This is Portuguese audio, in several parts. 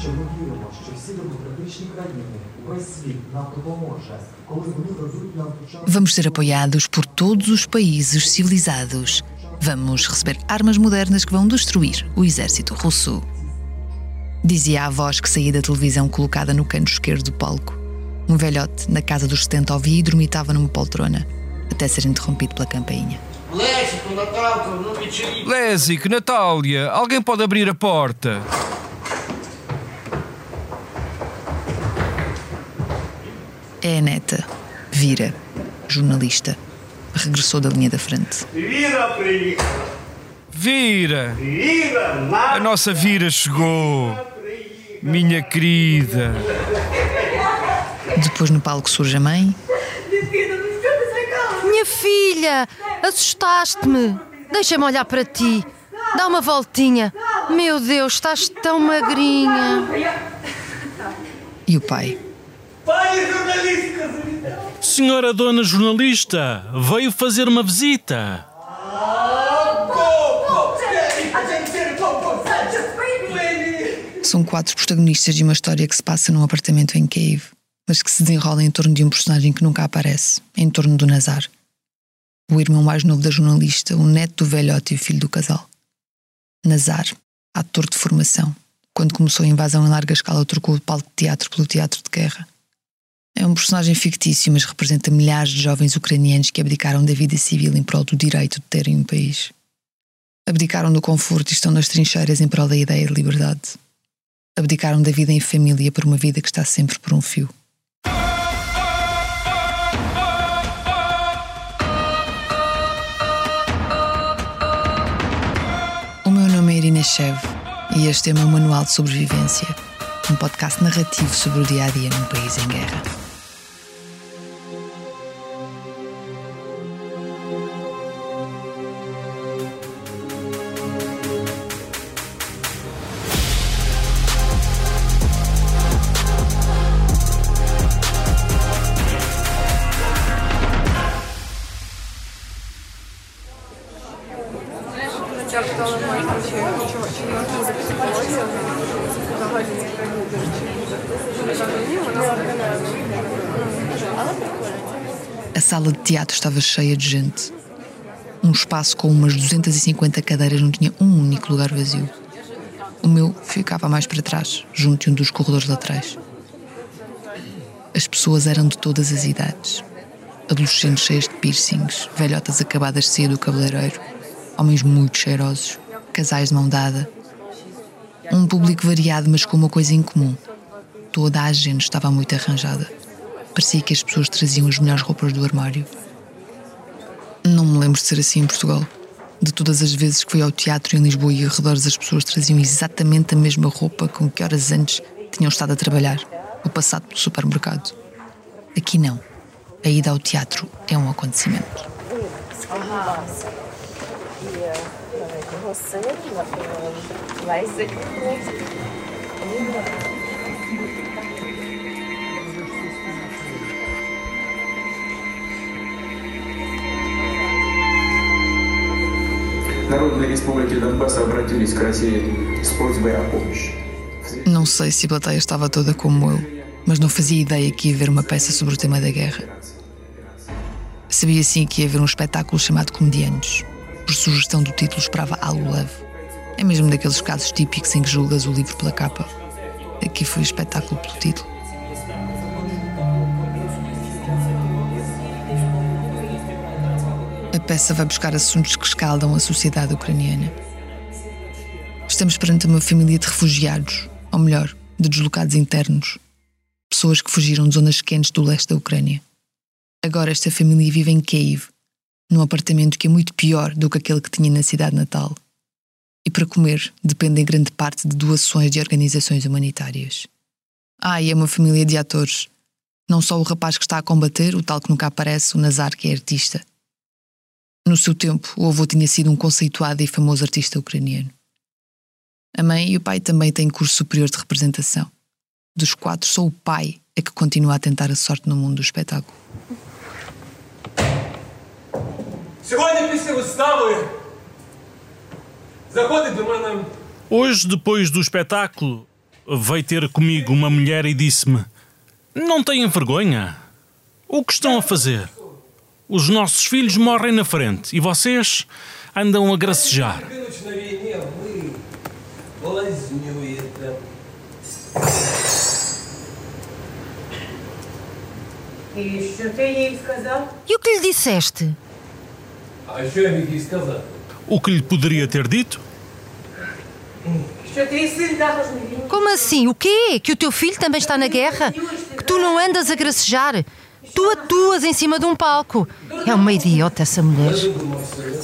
ще ми віримо, що всі демократичні країни, весь світ нам допоможе, коли вони дадуть нам початок. Vamos ser apoiados por todos os países civilizados. Vamos receber armas modernas que vão destruir o exército russo. Dizia a voz que saía da televisão colocada no canto esquerdo do palco. Um velhote, na casa dos 70, ouvia e dormitava numa poltrona, até ser interrompido pela campainha. Лесику, Наталку, ну відчиніть. Lésico, Natália, alguém pode abrir a porta? É a neta, Vira, jornalista. Regressou da linha da frente. Vira, prima! Vira! Vira! A nossa Vira chegou! Minha querida! Depois no palco surge a mãe. Minha filha, assustaste-me. Deixa-me olhar para ti. Dá uma voltinha. Meu Deus, estás tão magrinha. E o pai? Pai, jornalista, então. Senhora dona jornalista, veio fazer uma visita. São quatro protagonistas de uma história que se passa num apartamento em Cave, mas que se desenrola em torno de um personagem que nunca aparece, em torno do Nazar. O irmão mais novo da jornalista, o neto do velhote e o filho do casal. Nazar, ator de formação, quando começou a invasão em larga escala, trocou o palco de teatro pelo teatro de guerra. É um personagem fictício, mas representa milhares de jovens ucranianos que abdicaram da vida civil em prol do direito de terem um país. Abdicaram do conforto e estão nas trincheiras em prol da ideia de liberdade. Abdicaram da vida em família por uma vida que está sempre por um fio. O meu nome é Irina Chev e este é o meu Manual de Sobrevivência, um podcast narrativo sobre o dia a dia num país em guerra. A sala de teatro estava cheia de gente. Um espaço com umas 250 cadeiras não tinha um único lugar vazio. O meu ficava mais para trás, junto de um dos corredores laterais. As pessoas eram de todas as idades. Adolescentes cheias de piercings, velhotas acabadas de sair do cabeleireiro, homens muito cheirosos, casais de mão dada. Um público variado, mas com uma coisa em comum. Toda a gente estava muito arranjada. Parecia que as pessoas traziam as melhores roupas do armário. Não me lembro de ser assim em Portugal. De todas as vezes que fui ao teatro em Lisboa e arredores, as pessoas traziam exatamente a mesma roupa com que horas antes tinham estado a trabalhar, ou passado pelo supermercado. Aqui não. A ida ao teatro é um acontecimento Народные республики Донбасса обратились к России с просьбой о помощи. Não sei se a plateia estava toda como eu, mas não fazia ideia que ia haver uma peça sobre o tema da guerra. Sabia sim que ia haver um espetáculo chamado Comediantes. Por sugestão do título, esperava algo leve. É mesmo daqueles casos típicos em que julgas o livro pela capa. Aqui foi o espetáculo pelo título. A peça vai buscar assuntos que escaldam a sociedade ucraniana. Estamos perante uma família de refugiados, ou melhor, de deslocados internos. Pessoas que fugiram de zonas quentes do leste da Ucrânia. Agora esta família vive em Kiev, num apartamento que é muito pior do que aquele que tinha na cidade natal. E para comer depende em grande parte de doações de organizações humanitárias. Ah, e é uma família de atores. Não só o rapaz que está a combater, o tal que nunca aparece, o Nazar, que é artista. No seu tempo, o avô tinha sido um conceituado e famoso artista ucraniano. A mãe e o pai também têm curso superior de representação. Dos quatro, só o pai é que continua a tentar a sorte no mundo do espetáculo. Сьогодні після вистави заходить до мене Hoje, depois do espetáculo, veio ter comigo uma mulher e disse-me: Não têm vergonha? O que estão a fazer? Os nossos filhos morrem na frente e vocês andam a gracejar. Гинуть на війні, а ви блазнюєте. І що ти їй сказав? E o que lhe disseste? O que lhe poderia ter dito? Como assim? O quê? Que o teu filho também está na guerra? Que tu não andas a gracejar? Tu atuas em cima de um palco. É uma idiota essa mulher.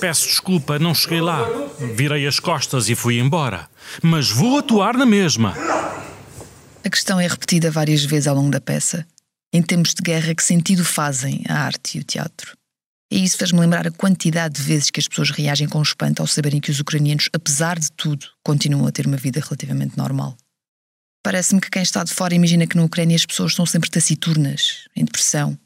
Peço desculpa, não cheguei lá. Virei as costas e fui embora. Mas vou atuar na mesma. A questão é repetida várias vezes ao longo da peça. Em termos de guerra, que sentido fazem a arte e o teatro? E isso fez-me lembrar a quantidade de vezes que as pessoas reagem com espanto ao saberem que os ucranianos, apesar de tudo, continuam a ter uma vida relativamente normal. Parece-me que quem está de fora imagina que na Ucrânia as pessoas estão sempre taciturnas, em depressão,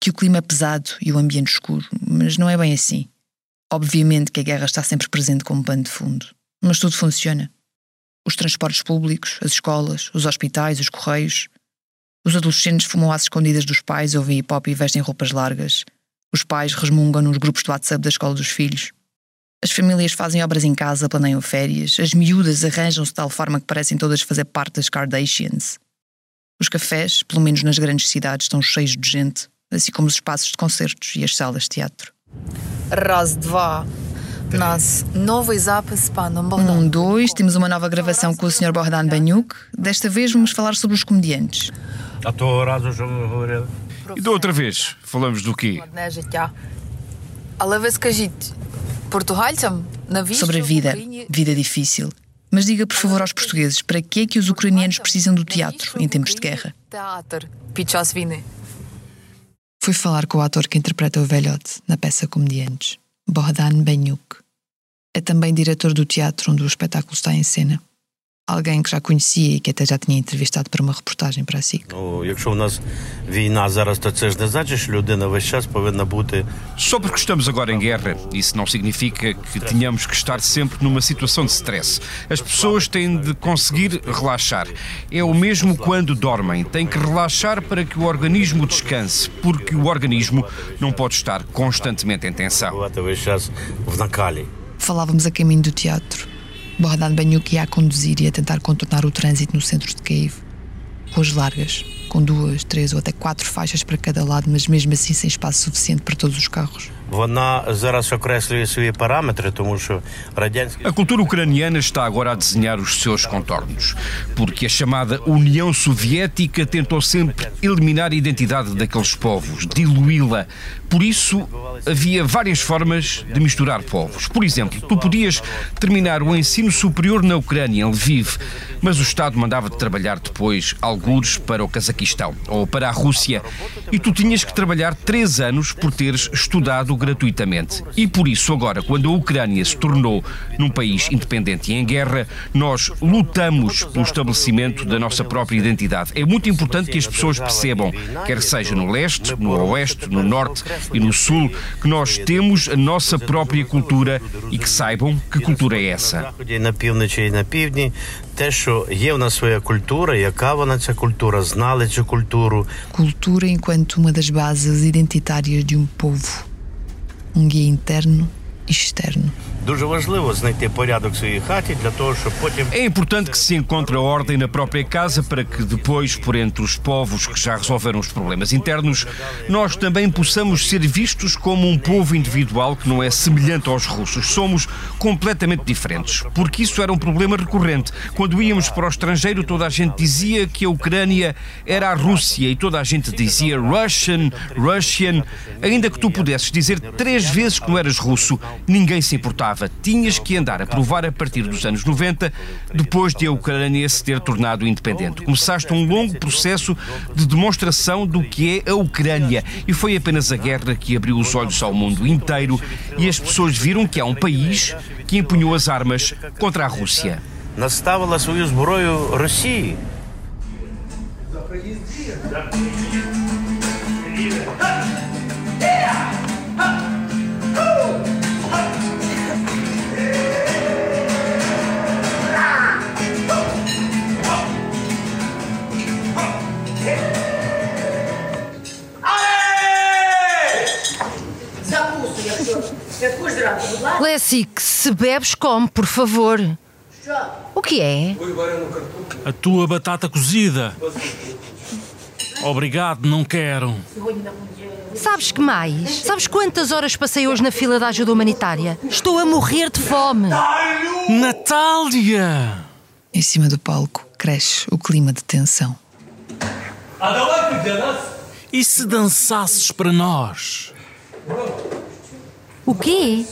que o clima é pesado e o ambiente escuro, mas não é bem assim. Obviamente que a guerra está sempre presente como pano de fundo, mas tudo funciona. Os transportes públicos, as escolas, os hospitais, os correios. Os adolescentes fumam às escondidas dos pais, ouvem hip hop e vestem roupas largas. Os pais resmungam nos grupos do WhatsApp da escola dos filhos. As famílias fazem obras em casa, planeiam férias. As miúdas arranjam-se de tal forma que parecem todas fazer parte das Kardashians. Os cafés, pelo menos nas grandes cidades, estão cheios de gente, assim como os espaços de concertos e as salas de teatro. Раз, два. У нас новий запис з паном Богданом. Um, dois, temos uma nova gravação com o Sr. Bohdan Banyuk. Desta vez vamos falar sobre os comediantes. А того разу, що ви говорили? E da outra vez, falamos do quê? Sobre a vida, vida difícil. Mas diga, por favor, aos portugueses, para que é que os ucranianos precisam do teatro em tempos de guerra? Fui falar com o ator que interpreta o velhote na peça Comediantes, Bohdan Benyuk. É também diretor do teatro onde o espetáculo está em cena Alguém que já conhecia e que até já tinha entrevistado para uma reportagem para a SIC. Ну, якщо в нас війна зараз, то це ж не значить, що людина весь час повинна бути Só porque estamos agora em guerra, isso não significa que tenhamos que estar sempre numa situação de stress. As pessoas têm de conseguir relaxar. É o mesmo quando dormem. Têm que relaxar para que o organismo descanse, porque o organismo não pode estar constantemente em tensão. бувати весь час в накалі. Falávamos a caminho do teatro. Bohdan Banyuk ia a conduzir e a tentar contornar o trânsito no centro de Kiev. Ruas largas, com duas, três ou até quatro faixas para cada lado, mas mesmo assim sem espaço suficiente para todos os carros. A cultura ucraniana está agora a desenhar os seus contornos, porque a chamada União Soviética tentou sempre eliminar a identidade daqueles povos, diluí-la. Por isso, havia várias formas de misturar povos. Por exemplo, tu podias terminar o ensino superior na Ucrânia, em Lviv, mas o Estado mandava-te trabalhar depois algures para o Cazaquistão ou para a Rússia, e tu tinhas que trabalhar três anos por teres estudado gratuitamente. E por isso, agora, quando a Ucrânia se tornou num país independente e em guerra, nós lutamos pelo estabelecimento da nossa própria identidade. É muito importante que as pessoas percebam, quer seja no leste, no oeste, no norte e no sul, que nós temos a nossa própria cultura e que saibam que cultura é essa заході, і на півночі і на півдні, те, що є в нас своя культура, яка вона ця культура, знали цю культуру. Cultura enquanto uma das bases identitárias de um povo. Um guia interno e externo. É importante que se encontre a ordem na própria casa para que depois, por entre os povos que já resolveram os problemas internos, nós também possamos ser vistos como um povo individual que não é semelhante aos russos. Somos completamente diferentes, porque isso era um problema recorrente. Quando íamos para o estrangeiro, toda a gente dizia que a Ucrânia era a Rússia e toda a gente dizia Russian, Russian. Ainda que tu pudesses dizer três vezes que não eras russo, ninguém se importava. Tinhas que andar a provar a partir dos anos 90, depois de a Ucrânia se ter tornado independente. Começaste um longo processo de demonstração do que é a Ucrânia e foi apenas a guerra que abriu os olhos ao mundo inteiro e as pessoas viram que há um país que empunhou as armas contra a Rússia. наставила свою зброю Росії. É que se bebes, come, por favor. O que é? A tua batata cozida. Obrigado, não quero. Sabes que mais? Sabes quantas horas passei hoje na fila da ajuda humanitária? Estou a morrer de fome. Natália! Em cima do palco cresce o clima de tensão. E se dançasses para nós? O quê?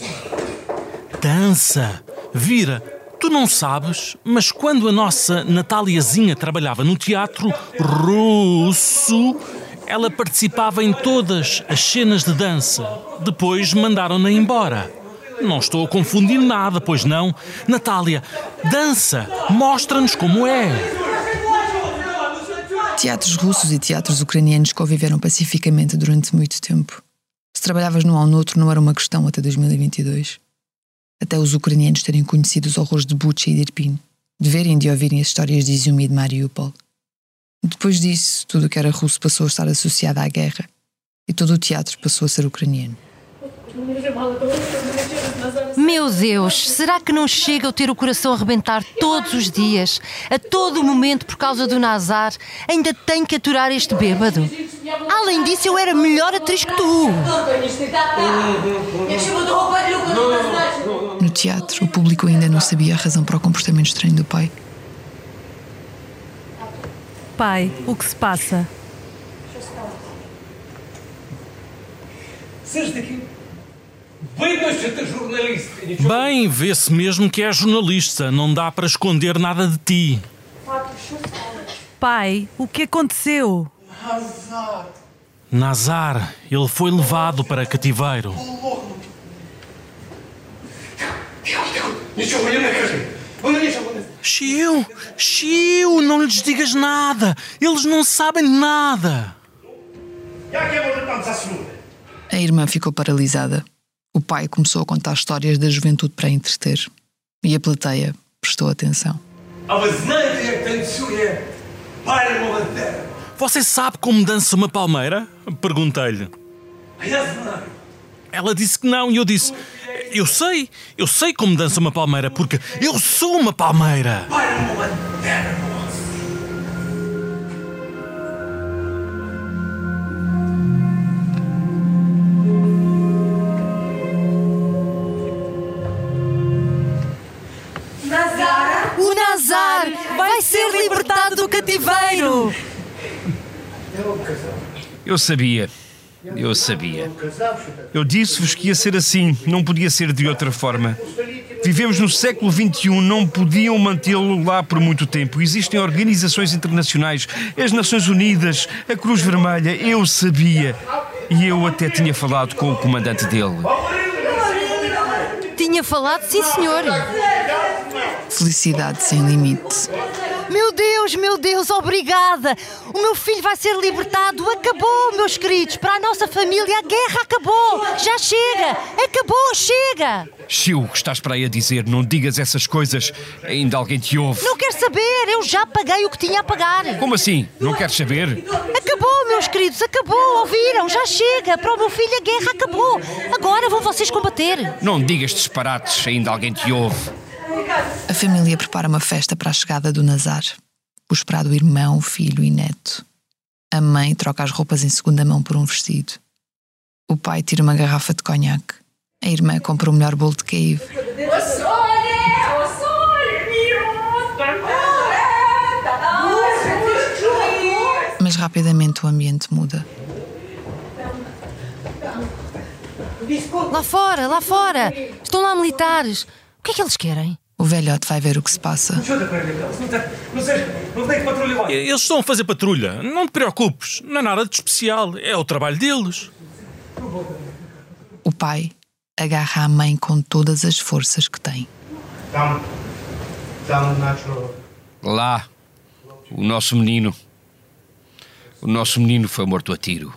Dança! Vira, tu não sabes, mas quando a nossa Nataliazinha trabalhava no teatro russo, ela participava em todas as cenas de dança. Depois mandaram-na embora. Não estou a confundir nada, pois não? Natália, dança! Mostra-nos como é! Teatros russos e teatros ucranianos conviveram pacificamente durante muito tempo. Trabalhavas num ou noutro não era uma questão até 2022. Até os ucranianos terem conhecido os horrores de Bucha e de Irpin, de verem e de ouvirem as histórias de Izumi e de Mariupol. Depois disso, tudo o que era russo passou a estar associado à guerra e todo o teatro passou a ser ucraniano. Meu Deus, será que não chega eu ter o coração a arrebentar todos os dias, a todo momento por causa do Nazar? Ainda tenho que aturar este bêbado. Além disso, eu era melhor atriz que tu. No teatro, o público ainda não sabia a razão para o comportamento estranho do pai. Pai, o que se passa? Seja daqui. Bem, vê-se mesmo que é jornalista, não dá para esconder nada de ti. Pai, o que aconteceu? Nazar, ele foi levado para cativeiro. Chiu, Chiu, não lhes digas nada. Eles não sabem nada. A irmã ficou paralisada. O pai começou a contar histórias da juventude para entreter. E a plateia prestou atenção. Você sabe como dança uma palmeira? Perguntei-lhe. Ela disse que não e eu disse: Eu sei, eu sei como dança uma palmeira, porque eu sou uma palmeira. Cativeiro. Eu sabia. Eu sabia. Eu disse-vos que ia ser assim, não podia ser de outra forma. Vivemos no século XXI, não podiam mantê-lo lá por muito tempo. Existem organizações internacionais, as Nações Unidas, a Cruz Vermelha. Eu sabia. E eu até tinha falado com o comandante dele. Tinha falado, sim, senhor. Felicidade sem limite. Meu Deus, meu Deus, obrigada! O meu filho vai ser libertado! Acabou, meus queridos! Para a nossa família, a guerra acabou! Já chega! Acabou, chega! Chiu, o que estás para aí a dizer? Não digas essas coisas. Ainda alguém te ouve. Não quero saber! Eu já paguei o que tinha a pagar! Como assim? Não queres saber? Acabou, meus queridos, acabou! Ouviram? Já chega! Para o meu filho, a guerra acabou! Agora vão vocês combater! Não digas disparates, ainda alguém te ouve. A família prepara uma festa para a chegada do Nazar. O esperado irmão, filho e neto. A mãe troca as roupas em segunda mão por um vestido. O pai tira uma garrafa de conhaque. A irmã compra o melhor bolo de cave. Mas rapidamente o ambiente muda. Lá fora, lá fora! Estão lá militares! O que é que eles querem? O velhote vai ver o que se passa. Eles estão a fazer patrulha. Não te preocupes. Não é nada de especial. É o trabalho deles. O pai agarra a mãe com todas as forças que tem. Lá, o nosso menino. O nosso menino foi morto a tiro.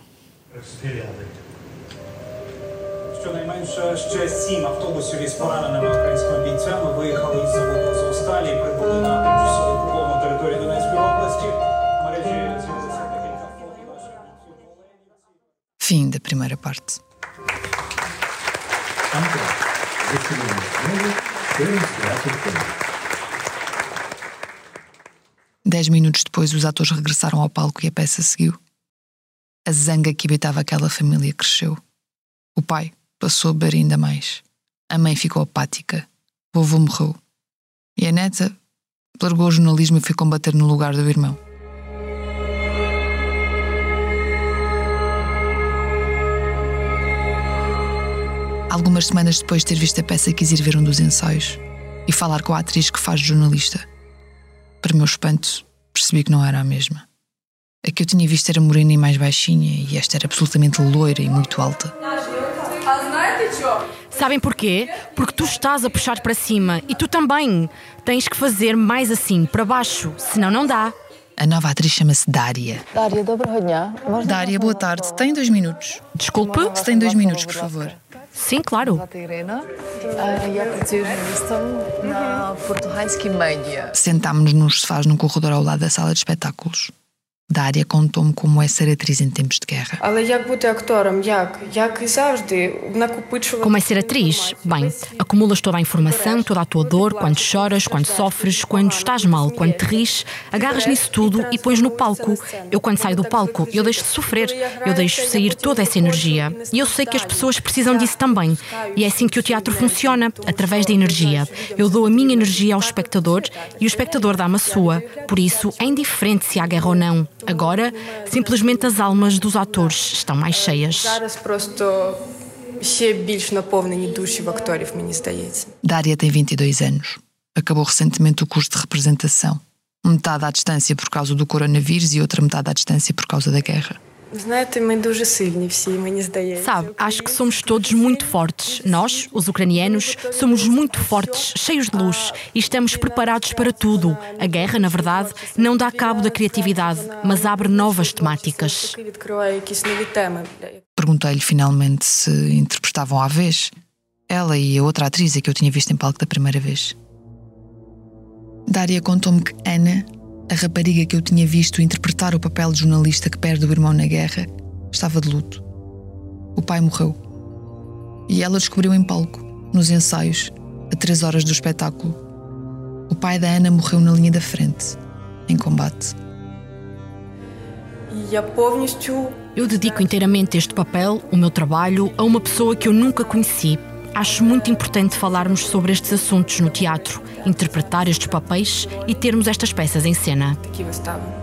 розстріляли. Щонайменше ще сім автобусів із пораненими українськими бійцями виїхали із заводу Азовсталі і прибули на тимчасово окуповану територію Донецької області. В мережі з'явилися декілька фото наших бійців. Fim da primeira parte. Антон, відхилення. Dez minutos depois, os atores regressaram ao palco e a peça seguiu. A zanga que habitava aquela família cresceu. O pai passou a beber ainda mais. A mãe ficou apática. O avô morreu. E a neta largou o jornalismo e foi combater no lugar do irmão. Algumas semanas depois de ter visto a peça, quis ir ver um dos ensaios e falar com a atriz que faz jornalista. Para meu espanto, percebi que não era a mesma. A que eu tinha visto era morena e mais baixinha, e esta era absolutamente loira e muito alta. Sabem porquê? Porque tu estás a puxar para cima e tu também tens que fazer mais assim, para baixo, senão não dá. A nova atriz chama-se Dária. Dária, Dária, boa tarde. Tem dois minutos. Desculpe? Se tem dois minutos, por favor. Sim, claro. Sentámos-nos nos sofás no corredor ao lado da sala de espetáculos da área contou-me como é ser atriz em tempos de guerra. Como é ser atriz? Bem, acumulas toda a informação, toda a tua dor, quando choras, quando sofres, quando estás mal, quando te ris, agarras nisso tudo e pões no palco. Eu, quando saio do palco, eu deixo de sofrer, eu deixo sair toda essa energia. E eu sei que as pessoas precisam disso também. E é assim que o teatro funciona, através da energia. Eu dou a minha energia ao espectador e o espectador dá-me a sua. Por isso, é indiferente se há guerra ou não. Agora, simplesmente as almas dos atores estão mais cheias. Daria tem 22 anos. Acabou recentemente o curso de representação. Metade à distância por causa do coronavírus e outra metade à distância por causa da guerra. Sabe, acho que somos todos muito fortes. Nós, os ucranianos, somos muito fortes, cheios de luz e estamos preparados para tudo. A guerra, na verdade, não dá cabo da criatividade, mas abre novas temáticas. Perguntei-lhe finalmente se interpretavam à vez. Ela e a outra atriz que eu tinha visto em palco da primeira vez. Daria contou-me que Ana a rapariga que eu tinha visto interpretar o papel de jornalista que perde o irmão na guerra estava de luto. O pai morreu. E ela descobriu em palco, nos ensaios, a três horas do espetáculo. O pai da Ana morreu na linha da frente, em combate. Eu dedico inteiramente este papel, o meu trabalho, a uma pessoa que eu nunca conheci, Acho muito importante falarmos sobre estes assuntos no teatro, interpretar estes papéis e termos estas peças em cena. Aqui estava.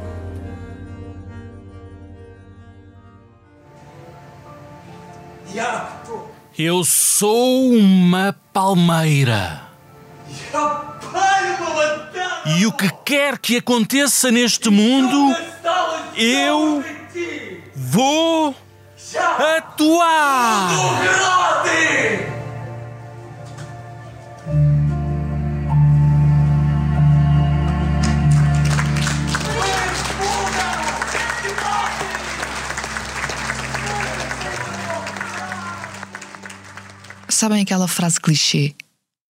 Eu sou uma palmeira. E o que quer que aconteça neste mundo, eu vou atuar. Sabem aquela frase clichê?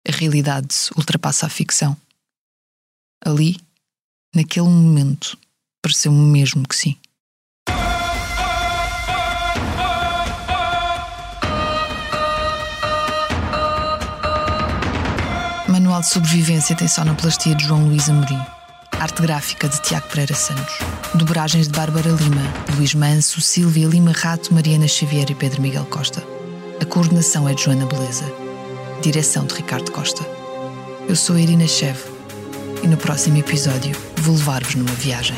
A realidade ultrapassa a ficção. Ali, naquele momento, pareceu-me mesmo que sim. Manual de sobrevivência tem sonoplastia de João Luís Amorim. Arte gráfica de Tiago Pereira Santos. Dobragens de Bárbara Lima, Luís Manso, Silvia Lima Rato, Mariana Xavier e Pedro Miguel Costa. A coordenação é de Joana Beleza. Direção de Ricardo Costa. Eu sou Irina Chev e no próximo episódio vou levar-vos numa viagem.